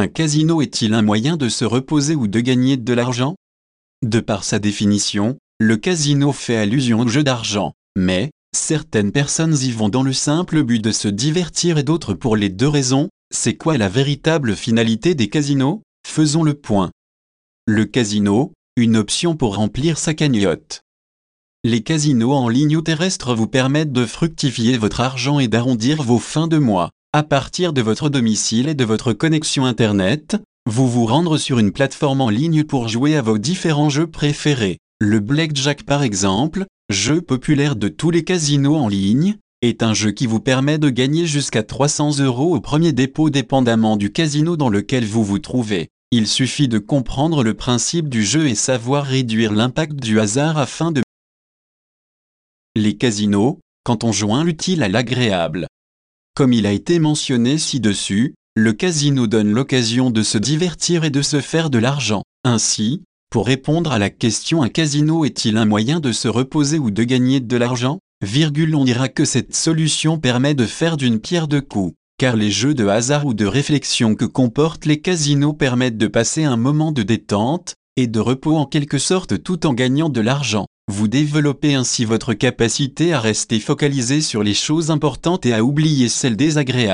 Un casino est-il un moyen de se reposer ou de gagner de l'argent? De par sa définition, le casino fait allusion au jeu d'argent, mais, certaines personnes y vont dans le simple but de se divertir et d'autres pour les deux raisons. C'est quoi la véritable finalité des casinos? Faisons le point. Le casino, une option pour remplir sa cagnotte. Les casinos en ligne ou terrestre vous permettent de fructifier votre argent et d'arrondir vos fins de mois. À partir de votre domicile et de votre connexion Internet, vous vous rendre sur une plateforme en ligne pour jouer à vos différents jeux préférés. Le Blackjack par exemple, jeu populaire de tous les casinos en ligne, est un jeu qui vous permet de gagner jusqu'à 300 euros au premier dépôt dépendamment du casino dans lequel vous vous trouvez. Il suffit de comprendre le principe du jeu et savoir réduire l'impact du hasard afin de les casinos, quand on joint l'utile à l'agréable. Comme il a été mentionné ci-dessus, le casino donne l'occasion de se divertir et de se faire de l'argent. Ainsi, pour répondre à la question un casino est-il un moyen de se reposer ou de gagner de l'argent? Virgule on dira que cette solution permet de faire d'une pierre deux coups, car les jeux de hasard ou de réflexion que comportent les casinos permettent de passer un moment de détente et de repos en quelque sorte tout en gagnant de l'argent. Vous développez ainsi votre capacité à rester focalisé sur les choses importantes et à oublier celles désagréables.